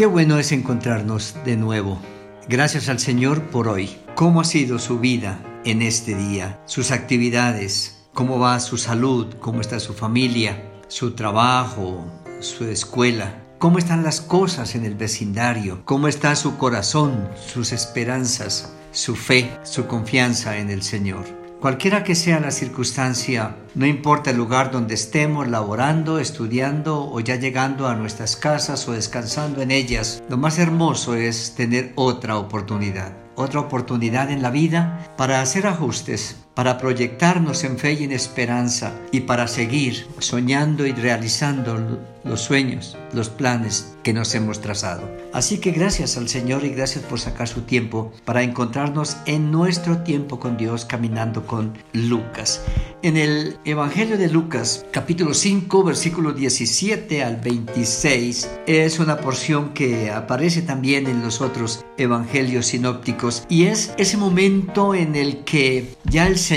Qué bueno es encontrarnos de nuevo. Gracias al Señor por hoy. ¿Cómo ha sido su vida en este día? Sus actividades, cómo va su salud, cómo está su familia, su trabajo, su escuela. ¿Cómo están las cosas en el vecindario? ¿Cómo está su corazón, sus esperanzas, su fe, su confianza en el Señor? Cualquiera que sea la circunstancia, no importa el lugar donde estemos laborando, estudiando o ya llegando a nuestras casas o descansando en ellas, lo más hermoso es tener otra oportunidad, otra oportunidad en la vida para hacer ajustes, para proyectarnos en fe y en esperanza y para seguir soñando y realizando los sueños, los planes que nos hemos trazado. Así que gracias al Señor y gracias por sacar su tiempo para encontrarnos en nuestro tiempo con Dios caminando con Lucas. En el Evangelio de Lucas, capítulo 5, versículo 17 al 26, es una porción que aparece también en los otros evangelios sinópticos y es ese momento en el que ya el Señor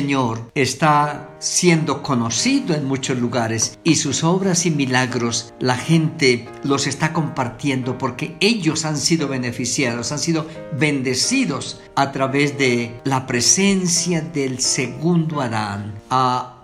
está siendo conocido en muchos lugares y sus obras y milagros la gente los está compartiendo porque ellos han sido beneficiados, han sido bendecidos a través de la presencia del segundo Adán,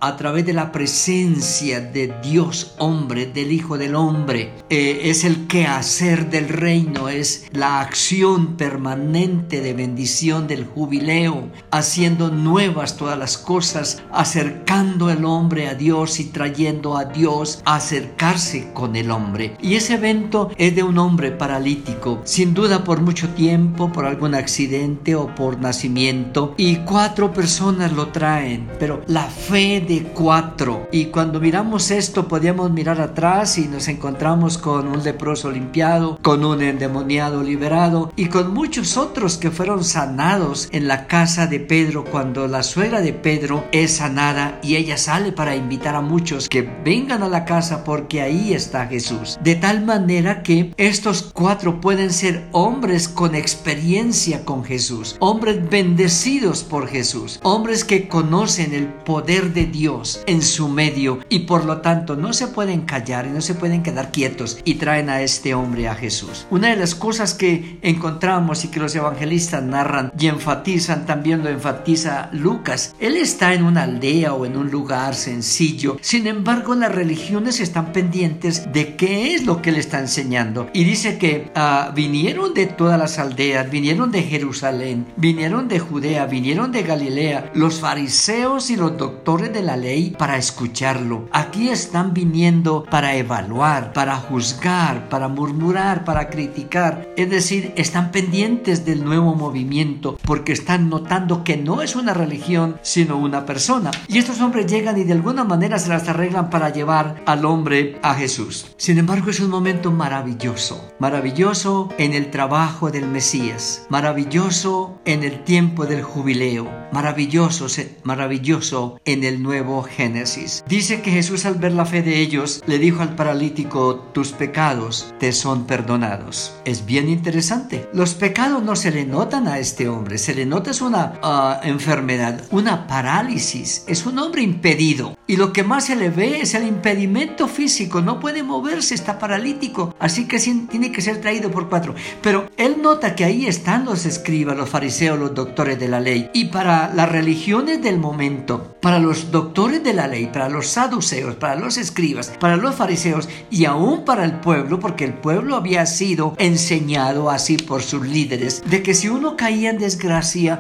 a través de la presencia de Dios hombre, del Hijo del Hombre. Eh, es el quehacer del reino, es la acción permanente de bendición del jubileo, haciendo nuevas todas las cosas, acercando el hombre a Dios y trayendo a Dios a acercarse con el hombre. Y ese evento es de un hombre paralítico, sin duda por mucho tiempo, por algún accidente o por nacimiento, y cuatro personas lo traen, pero la fe de cuatro. Y cuando miramos esto, podíamos mirar atrás y nos encontramos con un leproso limpiado, con un endemoniado liberado y con muchos otros que fueron sanados en la casa de Pedro cuando la suegra de Pedro es sanada y ella sale para invitar a muchos que vengan a la casa porque ahí está Jesús. De tal manera que estos cuatro pueden ser hombres con experiencia con Jesús, hombres bendecidos por Jesús, hombres que conocen el poder de Dios Dios en su medio y por lo tanto no se pueden callar y no se pueden quedar quietos y traen a este hombre a Jesús. Una de las cosas que encontramos y que los evangelistas narran y enfatizan, también lo enfatiza Lucas, él está en una aldea o en un lugar sencillo, sin embargo las religiones están pendientes de qué es lo que él está enseñando y dice que uh, vinieron de todas las aldeas, vinieron de Jerusalén, vinieron de Judea, vinieron de Galilea, los fariseos y los doctores de la ley para escucharlo. Aquí están viniendo para evaluar, para juzgar, para murmurar, para criticar. Es decir, están pendientes del nuevo movimiento porque están notando que no es una religión, sino una persona. Y estos hombres llegan y de alguna manera se las arreglan para llevar al hombre a Jesús. Sin embargo, es un momento maravilloso. Maravilloso en el trabajo del Mesías. Maravilloso en el tiempo del jubileo. Maravilloso, maravilloso en el nuevo Génesis. Dice que Jesús al ver la fe de ellos le dijo al paralítico, tus pecados te son perdonados. Es bien interesante. Los pecados no se le notan a este hombre, se le nota es una ah, enfermedad, una parálisis, es un hombre impedido. Y lo que más se le ve es el impedimento físico, no puede moverse, está paralítico, así que tiene que ser traído por cuatro. Pero él nota que ahí están los escribas, los fariseos, los doctores de la ley. Y para las religiones del momento, para los doctores de la ley, para los saduceos, para los escribas, para los fariseos y aún para el pueblo, porque el pueblo había sido enseñado así por sus líderes, de que si uno caía en desgracia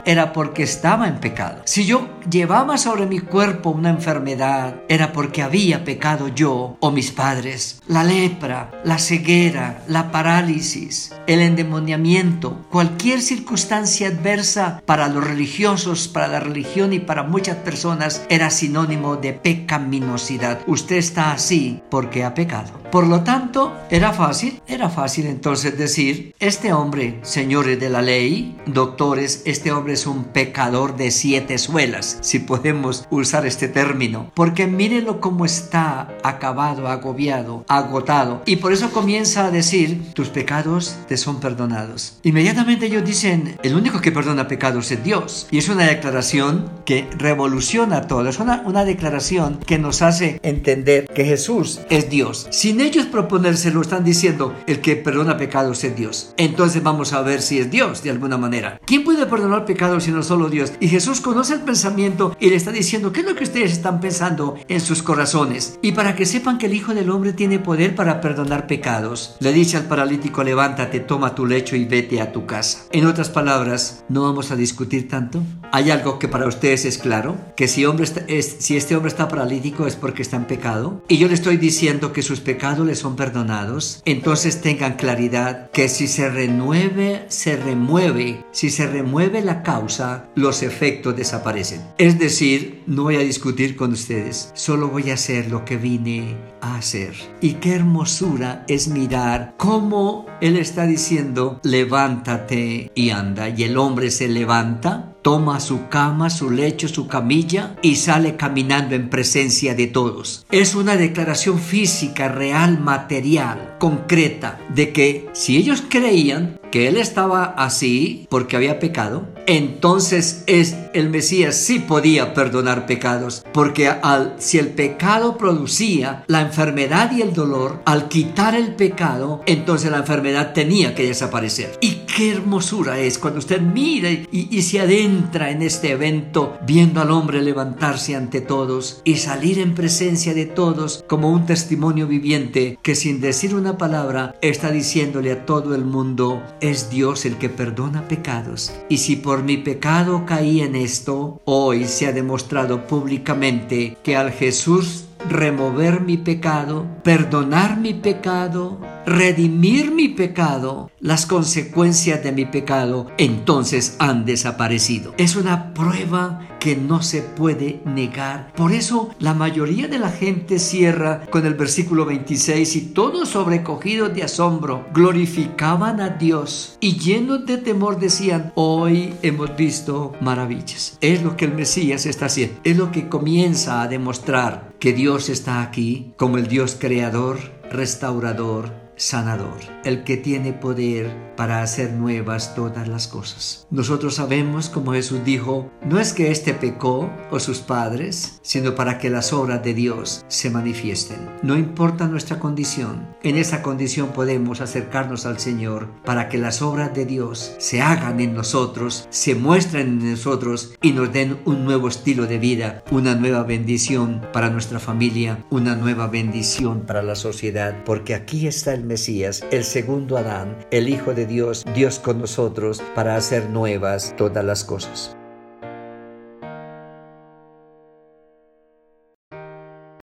era porque estaba en pecado. Si yo llevaba sobre mi cuerpo una enfermedad, era porque había pecado yo o mis padres. La lepra, la ceguera, la parálisis, el endemoniamiento, cualquier circunstancia adversa para los religiosos, para la religión y para muchas personas era sinónimo de pecaminosidad. Usted está así porque ha pecado. Por lo tanto, era fácil, era fácil entonces decir, este hombre, señores de la ley, doctores, este hombre es un pecador de siete suelas. Si podemos usar este término, porque mírelo cómo está acabado, agobiado, agotado. Y por eso comienza a decir, tus pecados te son perdonados. Inmediatamente ellos dicen, el único que perdona pecados es Dios. Y es una declaración que revoluciona todo, es una, una declaración que nos hace entender que Jesús es Dios. Sin ellos proponérselo, están diciendo, el que perdona pecados es Dios. Entonces vamos a ver si es Dios de alguna manera. ¿Quién puede perdonar pecados sino solo Dios? Y Jesús conoce el pensamiento y le está diciendo, ¿qué es lo que ustedes están pensando en sus corazones? Y para que sepan que el Hijo del Hombre tiene poder para perdonar pecados, le dice al paralítico, levántate, toma tu lecho y vete a tu casa. En otras palabras, no vamos a discutir tanto. Hay algo que para ustedes es claro, que si, hombre si este hombre está paralítico es porque está en pecado. Y yo le estoy diciendo que sus pecados le son perdonados. Entonces tengan claridad que si se renueve, se remueve. Si se remueve la causa, los efectos desaparecen. Es decir, no voy a discutir con ustedes, solo voy a hacer lo que vine a hacer. Y qué hermosura es mirar cómo Él está diciendo, levántate y anda. Y el hombre se levanta toma su cama, su lecho, su camilla y sale caminando en presencia de todos. Es una declaración física, real, material, concreta, de que si ellos creían que él estaba así porque había pecado, entonces es el Mesías sí podía perdonar pecados, porque al si el pecado producía la enfermedad y el dolor, al quitar el pecado, entonces la enfermedad tenía que desaparecer. Y qué hermosura es cuando usted mira y, y se adentra en este evento, viendo al hombre levantarse ante todos y salir en presencia de todos como un testimonio viviente que sin decir una palabra está diciéndole a todo el mundo, es Dios el que perdona pecados. Y si por mi pecado caí en esto, hoy se ha demostrado públicamente que al Jesús remover mi pecado, perdonar mi pecado, redimir mi pecado, las consecuencias de mi pecado entonces han desaparecido. Es una prueba que no se puede negar. Por eso la mayoría de la gente cierra con el versículo 26 y todos sobrecogidos de asombro glorificaban a Dios y llenos de temor decían, hoy hemos visto maravillas. Es lo que el Mesías está haciendo. Es lo que comienza a demostrar que Dios está aquí como el Dios creador, restaurador, sanador, el que tiene poder para hacer nuevas todas las cosas. Nosotros sabemos, como Jesús dijo, no es que éste pecó o sus padres, sino para que las obras de Dios se manifiesten. No importa nuestra condición, en esa condición podemos acercarnos al Señor para que las obras de Dios se hagan en nosotros, se muestren en nosotros y nos den un nuevo estilo de vida, una nueva bendición para nuestra familia, una nueva bendición para la sociedad, porque aquí está el Mesías, el segundo Adán, el Hijo de Dios, Dios con nosotros, para hacer nuevas todas las cosas.